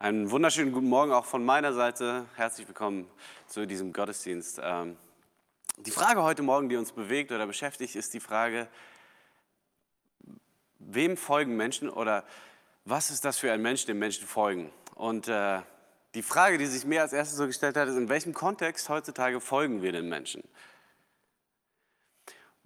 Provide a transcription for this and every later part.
Einen wunderschönen guten Morgen auch von meiner Seite. Herzlich willkommen zu diesem Gottesdienst. Ähm, die Frage heute Morgen, die uns bewegt oder beschäftigt, ist die Frage, wem folgen Menschen oder was ist das für ein Mensch, dem Menschen folgen? Und äh, die Frage, die sich mir als erstes so gestellt hat, ist, in welchem Kontext heutzutage folgen wir den Menschen?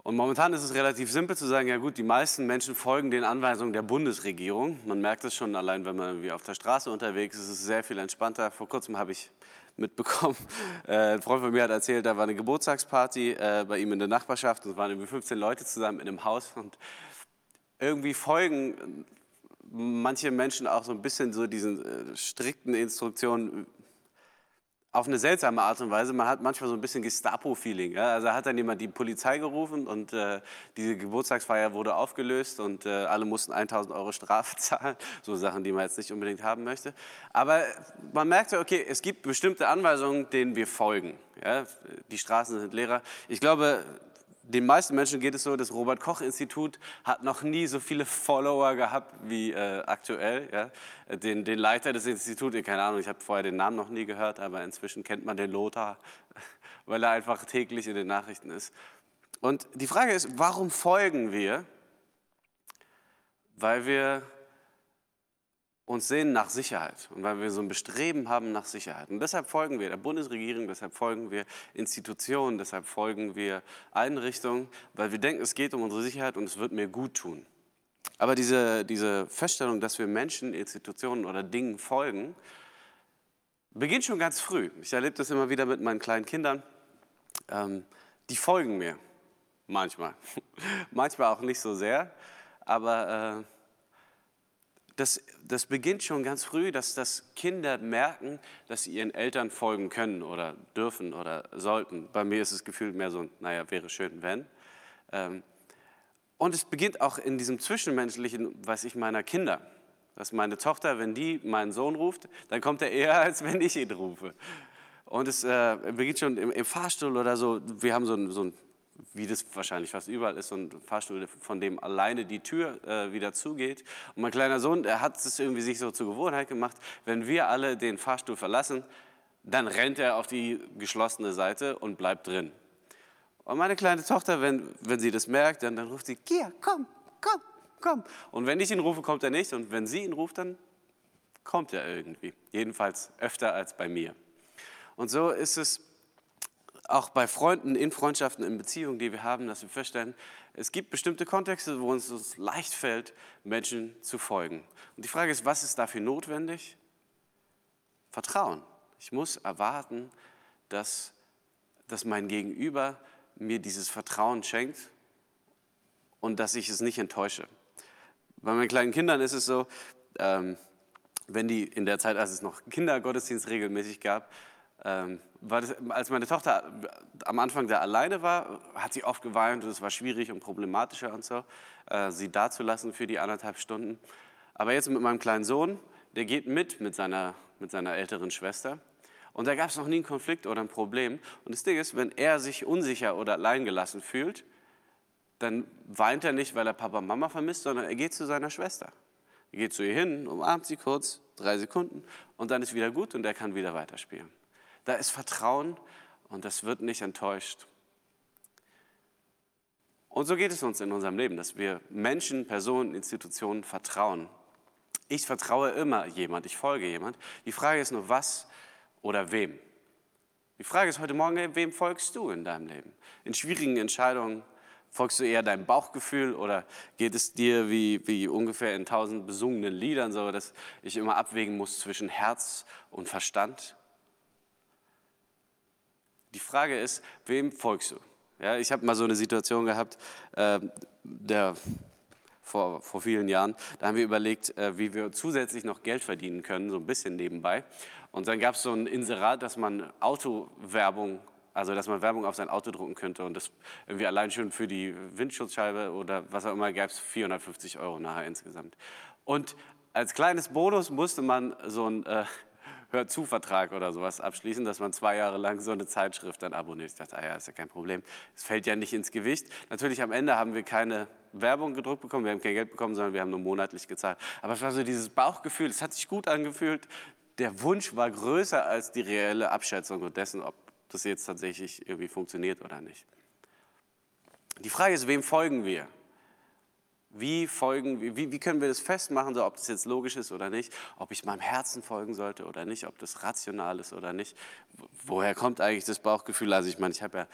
Und momentan ist es relativ simpel zu sagen, ja gut, die meisten Menschen folgen den Anweisungen der Bundesregierung. Man merkt es schon allein, wenn man irgendwie auf der Straße unterwegs ist, ist es sehr viel entspannter. Vor kurzem habe ich mitbekommen, äh, ein Freund von mir hat erzählt, da war eine Geburtstagsparty äh, bei ihm in der Nachbarschaft und es waren irgendwie 15 Leute zusammen in einem Haus und irgendwie folgen manche Menschen auch so ein bisschen so diesen äh, strikten Instruktionen, auf eine seltsame Art und Weise. Man hat manchmal so ein bisschen Gestapo-Feeling. Ja? Also hat dann jemand die Polizei gerufen und äh, diese Geburtstagsfeier wurde aufgelöst und äh, alle mussten 1000 Euro Strafe zahlen. So Sachen, die man jetzt nicht unbedingt haben möchte. Aber man merkt so, okay, es gibt bestimmte Anweisungen, denen wir folgen. Ja? Die Straßen sind leerer. Ich glaube, den meisten Menschen geht es so, das Robert-Koch-Institut hat noch nie so viele Follower gehabt wie äh, aktuell. Ja? Den, den, Leiter des Instituts, keine Ahnung, ich habe vorher den Namen noch nie gehört, aber inzwischen kennt man den Lothar, weil er einfach täglich in den Nachrichten ist. Und die Frage ist, warum folgen wir? Weil wir uns sehen nach Sicherheit und weil wir so ein Bestreben haben nach Sicherheit. Und deshalb folgen wir der Bundesregierung, deshalb folgen wir Institutionen, deshalb folgen wir Einrichtungen, weil wir denken, es geht um unsere Sicherheit und es wird mir gut tun. Aber diese, diese Feststellung, dass wir Menschen, Institutionen oder Dingen folgen, beginnt schon ganz früh. Ich erlebe das immer wieder mit meinen kleinen Kindern. Ähm, die folgen mir manchmal. manchmal auch nicht so sehr, aber äh, das, das beginnt schon ganz früh, dass das Kinder merken, dass sie ihren Eltern folgen können oder dürfen oder sollten. Bei mir ist es gefühlt mehr so, naja, wäre schön, wenn. Ähm, und es beginnt auch in diesem Zwischenmenschlichen, weiß ich, meiner Kinder. Dass meine Tochter, wenn die meinen Sohn ruft, dann kommt er eher, als wenn ich ihn rufe. Und es äh, beginnt schon im, im, Fahrstuhl oder so. Wir haben so ein, so ein wie das wahrscheinlich fast überall ist, so ein Fahrstuhl, von dem alleine die Tür äh, wieder zugeht. Und mein kleiner Sohn, der hat es irgendwie sich so zur Gewohnheit gemacht, wenn wir alle den Fahrstuhl verlassen, dann rennt er auf die geschlossene Seite und bleibt drin. Und meine kleine Tochter, wenn, wenn sie das merkt, dann, dann ruft sie, Kia, komm, komm, komm. Und wenn ich ihn rufe, kommt er nicht. Und wenn sie ihn ruft, dann kommt er irgendwie. Jedenfalls öfter als bei mir. Und so ist es auch bei Freunden, in Freundschaften, in Beziehungen, die wir haben, dass wir feststellen, es gibt bestimmte Kontexte, wo uns es leicht fällt, Menschen zu folgen. Und die Frage ist, was ist dafür notwendig? Vertrauen. Ich muss erwarten, dass, dass mein Gegenüber mir dieses Vertrauen schenkt und dass ich es nicht enttäusche. Bei meinen kleinen Kindern ist es so, ähm, wenn die in der Zeit, als es noch Kindergottesdienst regelmäßig gab, ähm, das, als meine Tochter am Anfang da alleine war, hat sie oft geweint und es war schwierig und problematischer und so, äh, sie dazulassen für die anderthalb Stunden. Aber jetzt mit meinem kleinen Sohn, der geht mit mit seiner, mit seiner älteren Schwester. Und da gab es noch nie einen Konflikt oder ein Problem. Und das Ding ist, wenn er sich unsicher oder alleingelassen fühlt, dann weint er nicht, weil er Papa und Mama vermisst, sondern er geht zu seiner Schwester. Er geht zu ihr hin, umarmt sie kurz, drei Sekunden, und dann ist wieder gut und er kann wieder weiterspielen. Da ist Vertrauen und das wird nicht enttäuscht. Und so geht es uns in unserem Leben, dass wir Menschen, Personen, Institutionen vertrauen. Ich vertraue immer jemand, ich folge jemand. Die Frage ist nur, was oder wem. Die Frage ist heute Morgen, wem folgst du in deinem Leben? In schwierigen Entscheidungen folgst du eher deinem Bauchgefühl oder geht es dir wie, wie ungefähr in tausend besungenen Liedern so, dass ich immer abwägen muss zwischen Herz und Verstand? Die Frage ist, wem folgst du? Ja, ich habe mal so eine Situation gehabt, äh, der, vor, vor vielen Jahren, da haben wir überlegt, äh, wie wir zusätzlich noch Geld verdienen können, so ein bisschen nebenbei. Und dann gab es so ein Inserat, dass man Autowerbung also, dass man Werbung auf sein Auto drucken könnte und das irgendwie allein schon für die Windschutzscheibe oder was auch immer gab es 450 Euro nachher insgesamt. Und als kleines Bonus musste man so ein äh, Hörzuvertrag oder sowas abschließen, dass man zwei Jahre lang so eine Zeitschrift dann abonniert. Ich dachte, ah ja, ist ja kein Problem. Es fällt ja nicht ins Gewicht. Natürlich am Ende haben wir keine Werbung gedruckt bekommen, wir haben kein Geld bekommen, sondern wir haben nur monatlich gezahlt. Aber es war so dieses Bauchgefühl, es hat sich gut angefühlt. der Wunsch war größer als die reelle Abschätzung dessen, ob das jetzt tatsächlich irgendwie funktioniert oder nicht. Die Frage ist, wem folgen wir? Wie, folgen, wie, wie können wir das festmachen, so, ob das jetzt logisch ist oder nicht, ob ich meinem Herzen folgen sollte oder nicht, ob das rational ist oder nicht. Woher kommt eigentlich das Bauchgefühl? Also ich meine, ich habe ja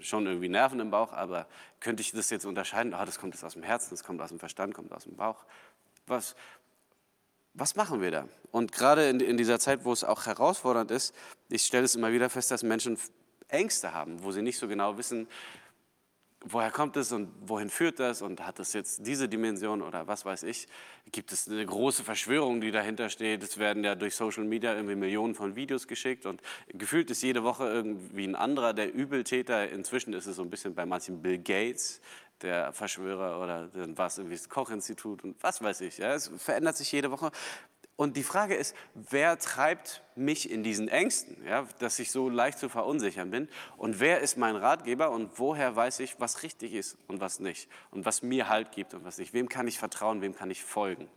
schon irgendwie Nerven im Bauch, aber könnte ich das jetzt unterscheiden? Oh, das kommt jetzt aus dem Herzen, das kommt aus dem Verstand, kommt aus dem Bauch. Was, was machen wir da? Und gerade in, in dieser Zeit, wo es auch herausfordernd ist, ich stelle es immer wieder fest, dass Menschen Ängste haben, wo sie nicht so genau wissen, woher kommt es und wohin führt das und hat das jetzt diese Dimension oder was weiß ich? Gibt es eine große Verschwörung, die dahinter steht? Es werden ja durch Social Media irgendwie Millionen von Videos geschickt und gefühlt ist jede Woche irgendwie ein anderer der Übeltäter. Inzwischen ist es so ein bisschen bei manchen Bill Gates, der Verschwörer oder dann war es irgendwie das Kochinstitut und was weiß ich. Ja, es verändert sich jede Woche. Und die Frage ist, wer treibt mich in diesen Ängsten, ja, dass ich so leicht zu verunsichern bin? Und wer ist mein Ratgeber und woher weiß ich, was richtig ist und was nicht? Und was mir Halt gibt und was nicht? Wem kann ich vertrauen, wem kann ich folgen?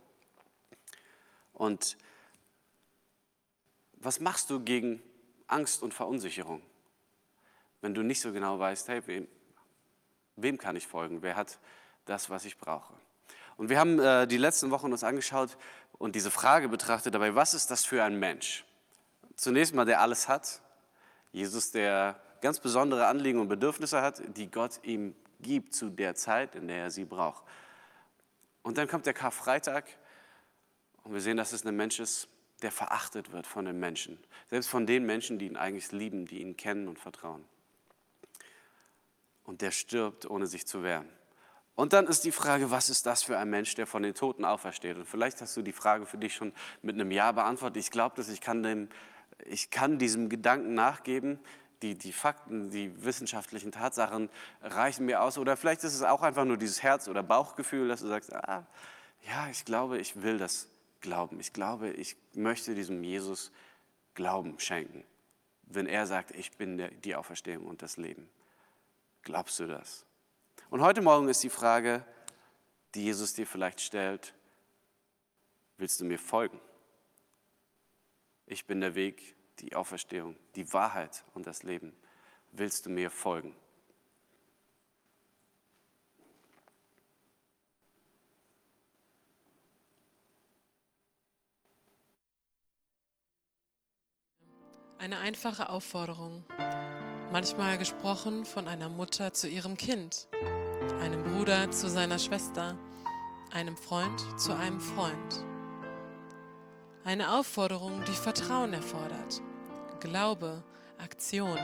Und was machst du gegen Angst und Verunsicherung, wenn du nicht so genau weißt, hey, wem, wem kann ich folgen? Wer hat das, was ich brauche? Und wir haben äh, die letzten Wochen uns angeschaut, und diese Frage betrachtet dabei, was ist das für ein Mensch? Zunächst mal, der alles hat. Jesus, der ganz besondere Anliegen und Bedürfnisse hat, die Gott ihm gibt zu der Zeit, in der er sie braucht. Und dann kommt der Karfreitag und wir sehen, dass es ein Mensch ist, der verachtet wird von den Menschen. Selbst von den Menschen, die ihn eigentlich lieben, die ihn kennen und vertrauen. Und der stirbt, ohne sich zu wehren. Und dann ist die Frage, was ist das für ein Mensch, der von den Toten aufersteht? Und vielleicht hast du die Frage für dich schon mit einem Ja beantwortet. Ich glaube, dass ich kann, dem, ich kann diesem Gedanken nachgeben. Die, die Fakten, die wissenschaftlichen Tatsachen reichen mir aus. Oder vielleicht ist es auch einfach nur dieses Herz- oder Bauchgefühl, dass du sagst, ah, ja, ich glaube, ich will das glauben. Ich glaube, ich möchte diesem Jesus Glauben schenken. Wenn er sagt, ich bin die Auferstehung und das Leben. Glaubst du das? Und heute Morgen ist die Frage, die Jesus dir vielleicht stellt, willst du mir folgen? Ich bin der Weg, die Auferstehung, die Wahrheit und das Leben. Willst du mir folgen? Eine einfache Aufforderung, manchmal gesprochen von einer Mutter zu ihrem Kind einem Bruder zu seiner Schwester, einem Freund zu einem Freund. Eine Aufforderung, die Vertrauen erfordert, Glaube, Aktion.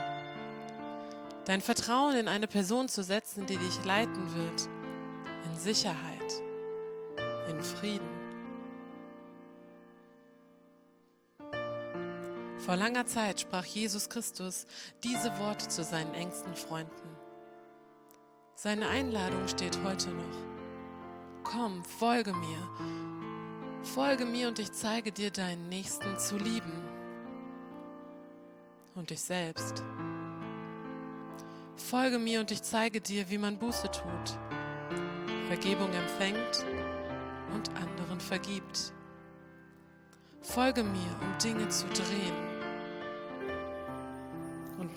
Dein Vertrauen in eine Person zu setzen, die dich leiten wird, in Sicherheit, in Frieden. Vor langer Zeit sprach Jesus Christus diese Worte zu seinen engsten Freunden. Seine Einladung steht heute noch. Komm, folge mir. Folge mir und ich zeige dir deinen Nächsten zu lieben. Und dich selbst. Folge mir und ich zeige dir, wie man Buße tut, Vergebung empfängt und anderen vergibt. Folge mir, um Dinge zu drehen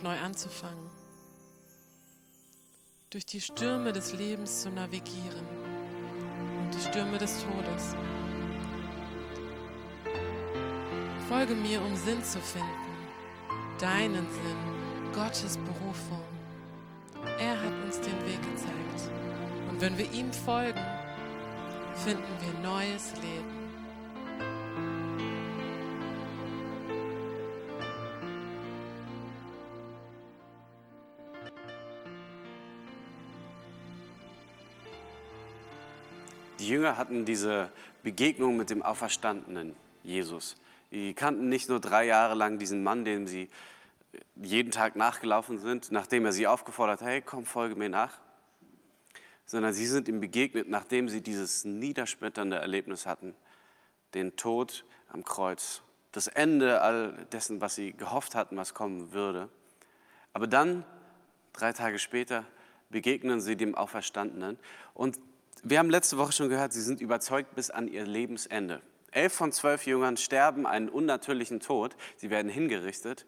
neu anzufangen durch die Stürme des Lebens zu navigieren und die Stürme des Todes. Folge mir, um Sinn zu finden, deinen Sinn, Gottes Berufung. Er hat uns den Weg gezeigt. Und wenn wir ihm folgen, finden wir neues Leben. Jünger hatten diese Begegnung mit dem auferstandenen Jesus. Die kannten nicht nur drei Jahre lang diesen Mann, dem sie jeden Tag nachgelaufen sind, nachdem er sie aufgefordert hat, hey, komm, folge mir nach, sondern sie sind ihm begegnet, nachdem sie dieses niederschmetternde Erlebnis hatten, den Tod am Kreuz, das Ende all dessen, was sie gehofft hatten, was kommen würde. Aber dann, drei Tage später, begegnen sie dem Auferstandenen und wir haben letzte Woche schon gehört, sie sind überzeugt bis an ihr Lebensende. Elf von zwölf Jüngern sterben einen unnatürlichen Tod. Sie werden hingerichtet,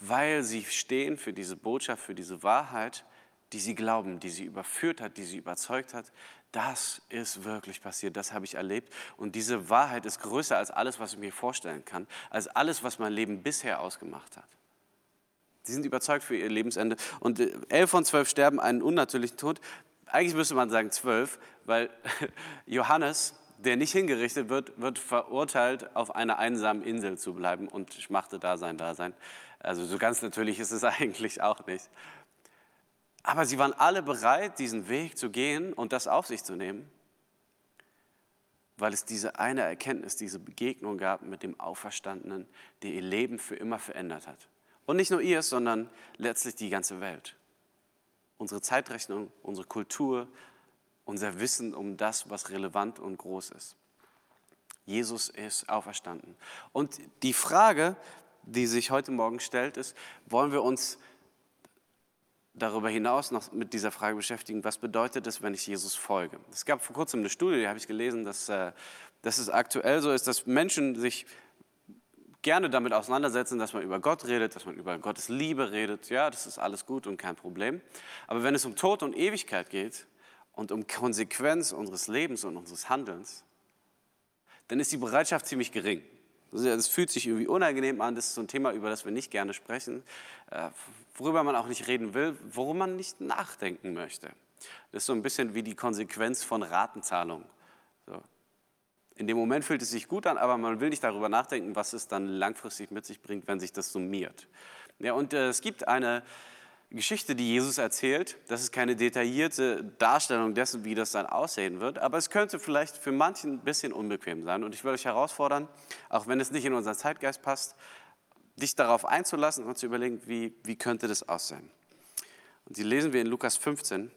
weil sie stehen für diese Botschaft, für diese Wahrheit, die sie glauben, die sie überführt hat, die sie überzeugt hat. Das ist wirklich passiert, das habe ich erlebt. Und diese Wahrheit ist größer als alles, was ich mir vorstellen kann, als alles, was mein Leben bisher ausgemacht hat. Sie sind überzeugt für ihr Lebensende. Und äh, elf von zwölf sterben einen unnatürlichen Tod. Eigentlich müsste man sagen zwölf, weil Johannes, der nicht hingerichtet wird, wird verurteilt, auf einer einsamen Insel zu bleiben und schmachte da sein Dasein. Also so ganz natürlich ist es eigentlich auch nicht. Aber sie waren alle bereit, diesen Weg zu gehen und das auf sich zu nehmen, weil es diese eine Erkenntnis, diese Begegnung gab mit dem Auferstandenen, der ihr Leben für immer verändert hat. Und nicht nur ihr, sondern letztlich die ganze Welt. Unsere Zeitrechnung, unsere Kultur, unser Wissen um das, was relevant und groß ist. Jesus ist auferstanden. Und die Frage, die sich heute Morgen stellt, ist, wollen wir uns darüber hinaus noch mit dieser Frage beschäftigen, was bedeutet es, wenn ich Jesus folge? Es gab vor kurzem eine Studie, die habe ich gelesen, dass, äh, dass es aktuell so ist, dass Menschen sich gerne damit auseinandersetzen, dass man über Gott redet, dass man über Gottes Liebe redet. Ja, das ist alles gut und kein Problem. Aber wenn es um Tod und Ewigkeit geht und um Konsequenz unseres Lebens und unseres Handelns, dann ist die Bereitschaft ziemlich gering. Es fühlt sich irgendwie unangenehm an, das ist so ein Thema, über das wir nicht gerne sprechen, äh, worüber man auch nicht reden will, worum man nicht nachdenken möchte. Das ist so ein bisschen wie die Konsequenz von Ratenzahlung. So. In dem Moment fühlt es sich gut an, aber man will nicht darüber nachdenken, was es dann langfristig mit sich bringt, wenn sich das summiert. Ja, und äh, es gibt eine Geschichte, die Jesus erzählt. Das ist keine detaillierte Darstellung dessen, wie das dann aussehen wird, aber es könnte vielleicht für manchen ein bisschen unbequem sein. Und ich will euch herausfordern, auch wenn es nicht in unseren Zeitgeist passt, dich darauf einzulassen und zu überlegen, wie, wie könnte das aussehen. Und die lesen wir in Lukas 15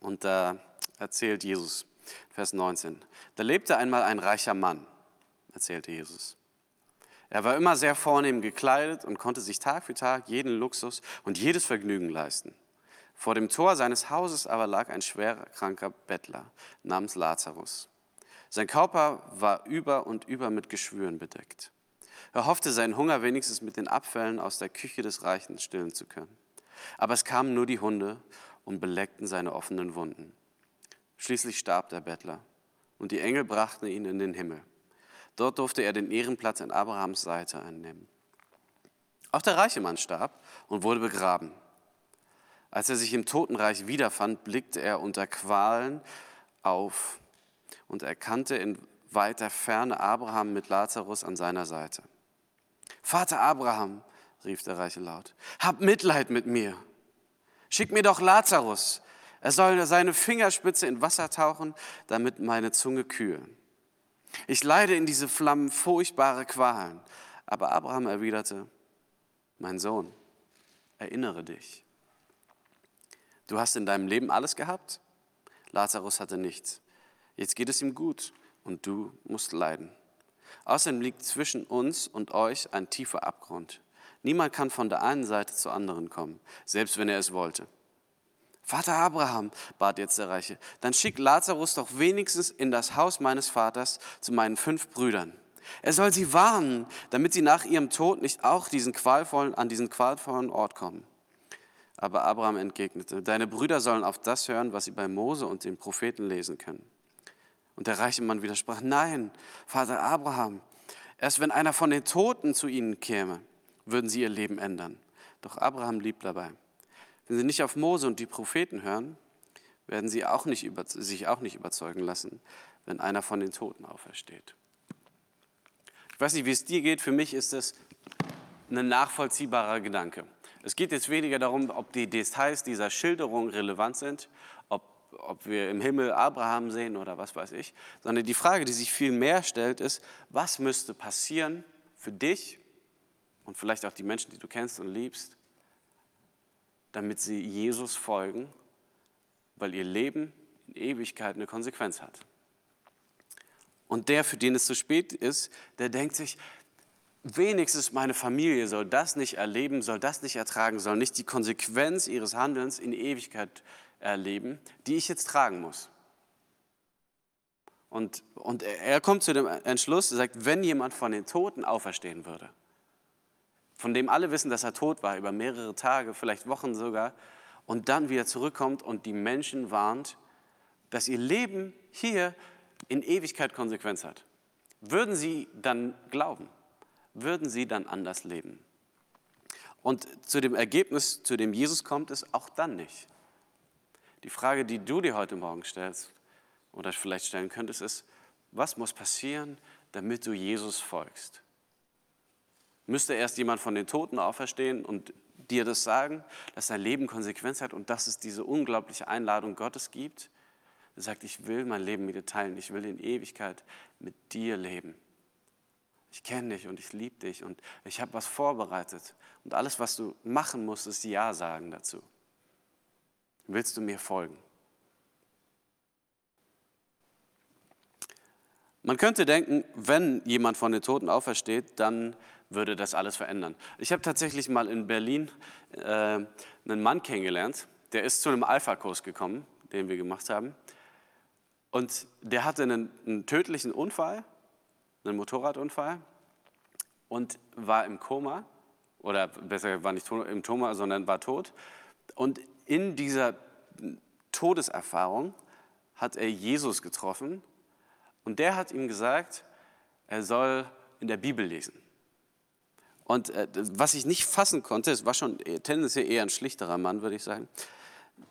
und da erzählt Jesus. Vers 19. Da lebte einmal ein reicher Mann, erzählte Jesus. Er war immer sehr vornehm gekleidet und konnte sich Tag für Tag jeden Luxus und jedes Vergnügen leisten. Vor dem Tor seines Hauses aber lag ein schwerer kranker Bettler namens Lazarus. Sein Körper war über und über mit Geschwüren bedeckt. Er hoffte, seinen Hunger wenigstens mit den Abfällen aus der Küche des Reichen stillen zu können. Aber es kamen nur die Hunde und beleckten seine offenen Wunden. Schließlich starb der Bettler und die Engel brachten ihn in den Himmel. Dort durfte er den Ehrenplatz an Abrahams Seite einnehmen. Auch der reiche Mann starb und wurde begraben. Als er sich im Totenreich wiederfand, blickte er unter Qualen auf und erkannte in weiter Ferne Abraham mit Lazarus an seiner Seite. Vater Abraham, rief der Reiche laut, hab Mitleid mit mir. Schick mir doch Lazarus, er soll seine Fingerspitze in Wasser tauchen, damit meine Zunge kühlen. Ich leide in diese Flammen furchtbare Qualen. Aber Abraham erwiderte, mein Sohn, erinnere dich. Du hast in deinem Leben alles gehabt? Lazarus hatte nichts. Jetzt geht es ihm gut und du musst leiden. Außerdem liegt zwischen uns und euch ein tiefer Abgrund. Niemand kann von der einen Seite zur anderen kommen, selbst wenn er es wollte. Vater Abraham, bat jetzt der Reiche, dann schick Lazarus doch wenigstens in das Haus meines Vaters zu meinen fünf Brüdern. Er soll sie warnen, damit sie nach ihrem Tod nicht auch diesen qualvollen, an diesen qualvollen Ort kommen. Aber Abraham entgegnete, deine Brüder sollen auf das hören, was sie bei Mose und den Propheten lesen können. Und der reiche Mann widersprach, nein, Vater Abraham, erst wenn einer von den Toten zu ihnen käme, würden sie ihr Leben ändern. Doch Abraham blieb dabei. Wenn sie nicht auf Mose und die Propheten hören, werden sie auch nicht über, sich auch nicht überzeugen lassen, wenn einer von den Toten aufersteht. Ich weiß nicht, wie es dir geht, für mich ist es ein nachvollziehbarer Gedanke. Es geht jetzt weniger darum, ob die Details dieser Schilderung relevant sind, ob, ob wir im Himmel Abraham sehen oder was weiß ich, sondern die Frage, die sich viel mehr stellt, ist, was müsste passieren für dich und vielleicht auch die Menschen, die du kennst und liebst, damit sie Jesus folgen, weil ihr Leben in Ewigkeit eine Konsequenz hat. Und der, für den es zu spät ist, der denkt sich, wenigstens meine Familie soll das nicht erleben, soll das nicht ertragen, soll nicht die Konsequenz ihres Handelns in Ewigkeit erleben, die ich jetzt tragen muss. Und, und er kommt zu dem Entschluss, er sagt, wenn jemand von den Toten auferstehen würde, von dem alle wissen, dass er tot war, über mehrere Tage, vielleicht Wochen sogar, und dann wieder zurückkommt und die Menschen warnt, dass ihr Leben hier in Ewigkeit Konsequenz hat. Würden sie dann glauben? Würden sie dann anders leben? Und zu dem Ergebnis, zu dem Jesus kommt, ist auch dann nicht. Die Frage, die du dir heute Morgen stellst oder vielleicht stellen könntest, ist, was muss passieren, damit du Jesus folgst? Müsste erst jemand von den Toten auferstehen und dir das sagen, dass dein Leben Konsequenz hat und dass es diese unglaubliche Einladung Gottes gibt? Er sagt, ich will mein Leben mit dir teilen, ich will in Ewigkeit mit dir leben. Ich kenne dich und ich liebe dich und ich habe was vorbereitet. Und alles, was du machen musst, ist Ja sagen dazu. Willst du mir folgen? Man könnte denken, wenn jemand von den Toten aufersteht, dann würde das alles verändern. Ich habe tatsächlich mal in Berlin äh, einen Mann kennengelernt, der ist zu einem Alpha-Kurs gekommen, den wir gemacht haben. Und der hatte einen, einen tödlichen Unfall, einen Motorradunfall und war im Koma, oder besser war nicht im Koma, sondern war tot. Und in dieser Todeserfahrung hat er Jesus getroffen und der hat ihm gesagt, er soll in der Bibel lesen. Und äh, was ich nicht fassen konnte, es war schon tendenziell eher ein schlichterer Mann, würde ich sagen.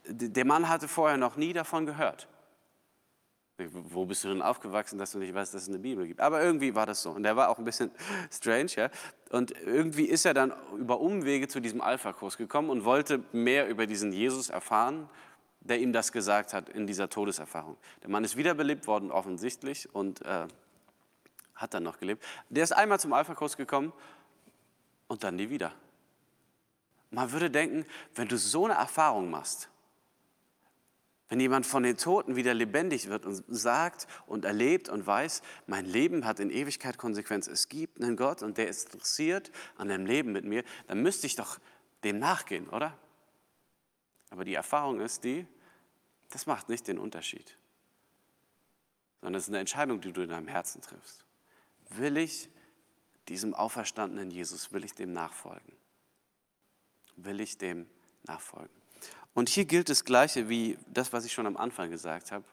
Der Mann hatte vorher noch nie davon gehört. Wo bist du denn aufgewachsen, dass du nicht weißt, dass es eine Bibel gibt? Aber irgendwie war das so. Und der war auch ein bisschen strange. Ja? Und irgendwie ist er dann über Umwege zu diesem Alpha-Kurs gekommen und wollte mehr über diesen Jesus erfahren, der ihm das gesagt hat in dieser Todeserfahrung. Der Mann ist wiederbelebt worden, offensichtlich, und äh, hat dann noch gelebt. Der ist einmal zum Alpha-Kurs gekommen und dann nie wieder. Man würde denken, wenn du so eine Erfahrung machst, wenn jemand von den Toten wieder lebendig wird und sagt und erlebt und weiß, mein Leben hat in Ewigkeit Konsequenz, es gibt einen Gott und der ist interessiert an dem Leben mit mir, dann müsste ich doch dem nachgehen, oder? Aber die Erfahrung ist die, das macht nicht den Unterschied, sondern es ist eine Entscheidung, die du in deinem Herzen triffst. Will ich diesem auferstandenen Jesus, will ich dem nachfolgen? Will ich dem nachfolgen? Und hier gilt das Gleiche wie das, was ich schon am Anfang gesagt habe.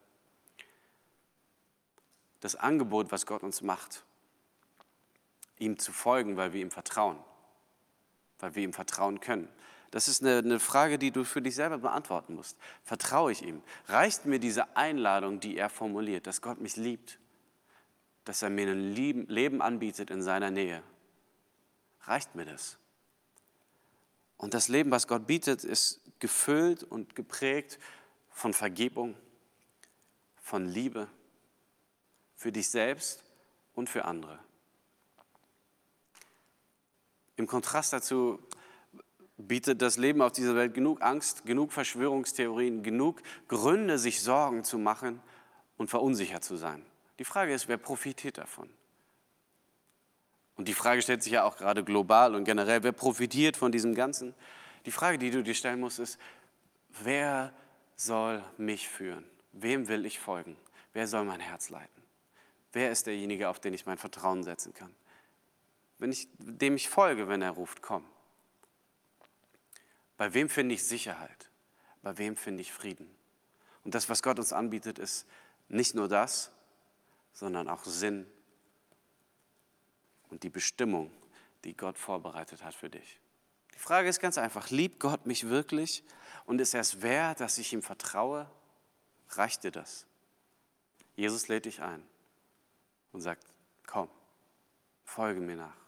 Das Angebot, was Gott uns macht, ihm zu folgen, weil wir ihm vertrauen, weil wir ihm vertrauen können. Das ist eine, eine, Frage, die du für dich selber beantworten musst. Vertraue ich ihm? Reicht mir diese Einladung, die er formuliert, dass Gott mich liebt, dass er mir ein Leben anbietet in seiner Nähe? Reicht mir das? Und das Leben, was Gott bietet, ist gefüllt und geprägt von Vergebung, von Liebe für dich selbst und für andere. Im Kontrast dazu bietet das Leben auf dieser Welt genug Angst, genug Verschwörungstheorien, genug Gründe, sich Sorgen zu machen und verunsichert zu sein. Die Frage ist, wer profitiert davon? Und die Frage stellt sich ja auch gerade global und generell, wer profitiert von diesem Ganzen? Die Frage, die du dir stellen musst, ist, wer soll mich führen? Wem will ich folgen? Wer soll mein Herz leiten? Wer ist derjenige, auf den ich mein Vertrauen setzen kann? Wenn ich, dem ich folge, wenn er ruft, komm. Bei wem finde ich Sicherheit? Bei wem finde ich Frieden? Und das, was Gott uns anbietet, ist nicht nur das, sondern auch Sinn und die Bestimmung, die Gott vorbereitet hat für dich. Die Frage ist ganz einfach, liebt Gott mich wirklich und ist er es wert, dass ich ihm vertraue? Reicht dir das? Jesus lädt dich ein und sagt, komm, folge mir nach.